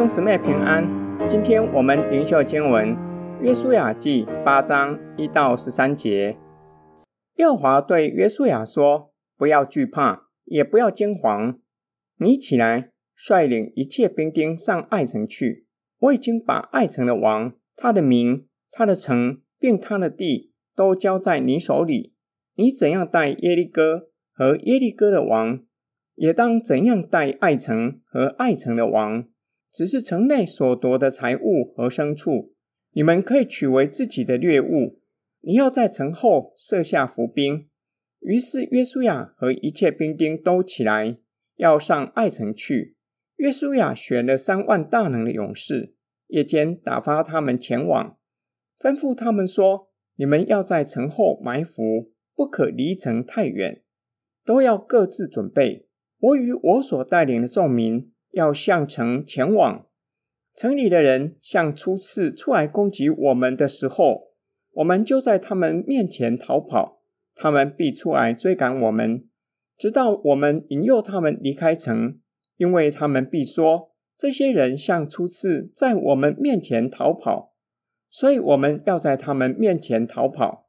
兄姊妹平安，今天我们灵修经文《约书亚记》八章一到十三节。耶和华对约书亚说：“不要惧怕，也不要惊惶，你起来，率领一切兵丁上爱城去。我已经把爱城的王、他的民、他的城，并他的地，都交在你手里。你怎样待耶利哥和耶利哥的王，也当怎样待爱城和爱城的王。”只是城内所夺的财物和牲畜，你们可以取为自己的掠物。你要在城后设下伏兵。于是约书亚和一切兵丁都起来，要上爱城去。约书亚选了三万大能的勇士，夜间打发他们前往，吩咐他们说：“你们要在城后埋伏，不可离城太远，都要各自准备。我与我所带领的众民。”要向城前往，城里的人像初次出来攻击我们的时候，我们就在他们面前逃跑，他们必出来追赶我们，直到我们引诱他们离开城，因为他们必说，这些人像初次在我们面前逃跑，所以我们要在他们面前逃跑。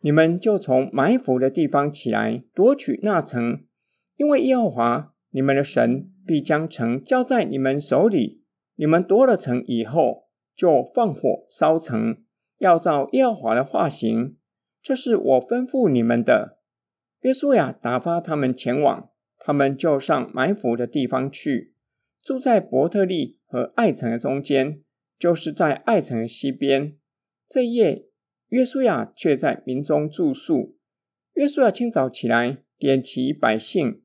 你们就从埋伏的地方起来夺取那城，因为耶和华你们的神。必将城交在你们手里。你们夺了城以后，就放火烧城，要照耶和华的化行。这是我吩咐你们的。约书亚打发他们前往，他们就上埋伏的地方去，住在伯特利和爱城的中间，就是在爱城的西边。这夜，约书亚却在民中住宿。约书亚清早起来，点齐百姓。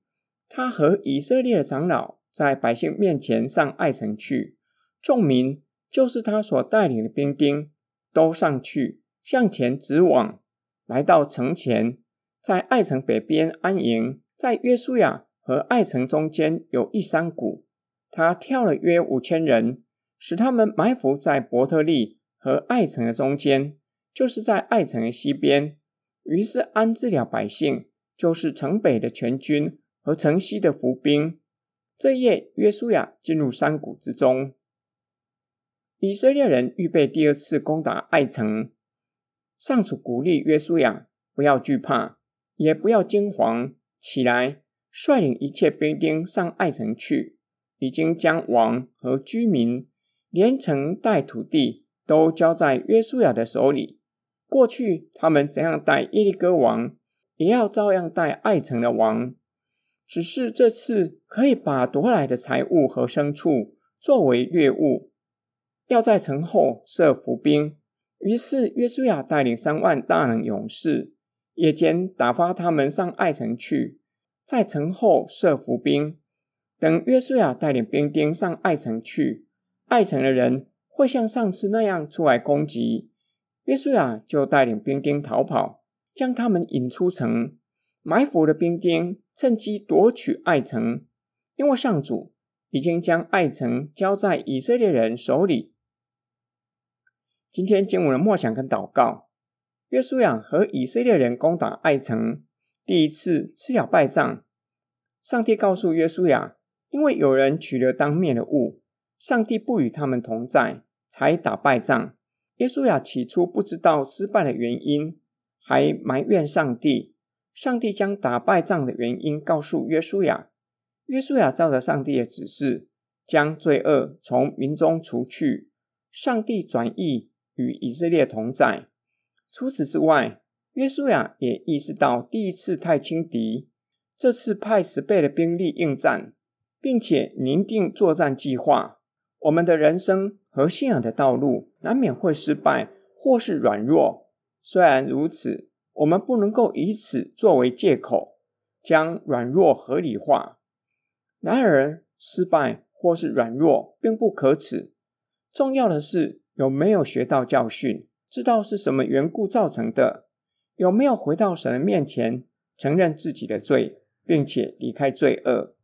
他和以色列的长老在百姓面前上爱城去，众民就是他所带领的兵丁，都上去向前直往，来到城前，在爱城北边安营。在约书亚和爱城中间有一山谷，他挑了约五千人，使他们埋伏在伯特利和爱城的中间，就是在爱城的西边。于是安置了百姓，就是城北的全军。和城西的伏兵。这夜，约书亚进入山谷之中。以色列人预备第二次攻打爱城。上主鼓励约书亚不要惧怕，也不要惊慌，起来，率领一切兵丁上爱城去。已经将王和居民，连城带土地都交在约书亚的手里。过去他们怎样待耶利哥王，也要照样待爱城的王。只是这次可以把夺来的财物和牲畜作为掠物，要在城后设伏兵。于是约书亚带领三万大能勇士，夜间打发他们上爱城去，在城后设伏兵。等约书亚带领兵丁上爱城去，爱城的人会像上次那样出来攻击，约书亚就带领兵丁逃跑，将他们引出城。埋伏的兵丁趁机夺取爱城，因为上主已经将爱城交在以色列人手里。今天经文的默想跟祷告，约书亚和以色列人攻打爱城，第一次吃了败仗。上帝告诉约书亚，因为有人取了当面的物，上帝不与他们同在，才打败仗。约书亚起初不知道失败的原因，还埋怨上帝。上帝将打败仗的原因告诉约书亚，约书亚照着上帝的指示，将罪恶从民中除去。上帝转意与以色列同在。除此之外，约书亚也意识到第一次太轻敌，这次派十倍的兵力应战，并且拟定作战计划。我们的人生和信仰的道路难免会失败或是软弱，虽然如此。我们不能够以此作为借口，将软弱合理化。然而，失败或是软弱并不可耻。重要的是有没有学到教训，知道是什么缘故造成的，有没有回到神的面前，承认自己的罪，并且离开罪恶。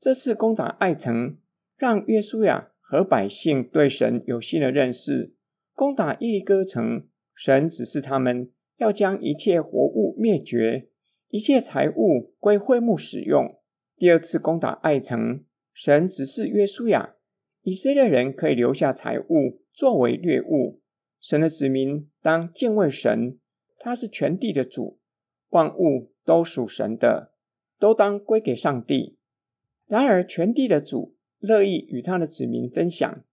这次攻打爱城，让约书亚和百姓对神有新的认识。攻打耶利哥城，神指示他们。要将一切活物灭绝，一切财物归会幕使用。第二次攻打爱城，神指示约书亚以色列人可以留下财物作为掠物。神的子民当敬畏神，他是全地的主，万物都属神的，都当归给上帝。然而，全地的主乐意与他的子民分享，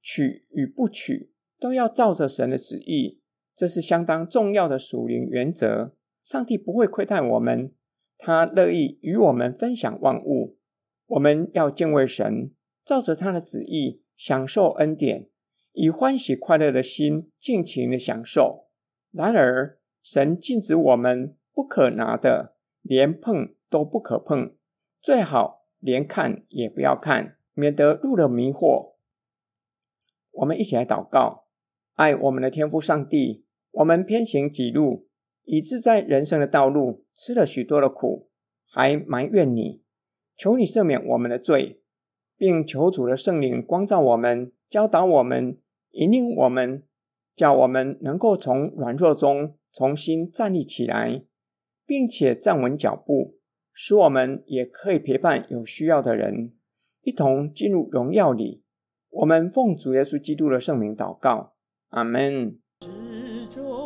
取与不取都要照着神的旨意，这是相当重要的属灵原则。上帝不会亏待我们，他乐意与我们分享万物。我们要敬畏神，照着他的旨意享受恩典，以欢喜快乐的心尽情的享受。然而，神禁止我们不可拿的，连碰都不可碰，最好连看也不要看，免得入了迷惑。我们一起来祷告：爱我们的天父上帝，我们偏行己路，以致在人生的道路吃了许多的苦，还埋怨你。求你赦免我们的罪，并求主的圣灵光照我们，教导我们，引领我们，叫我们能够从软弱中重新站立起来，并且站稳脚步，使我们也可以陪伴有需要的人，一同进入荣耀里。我们奉主耶稣基督的圣名祷告，阿门。joy.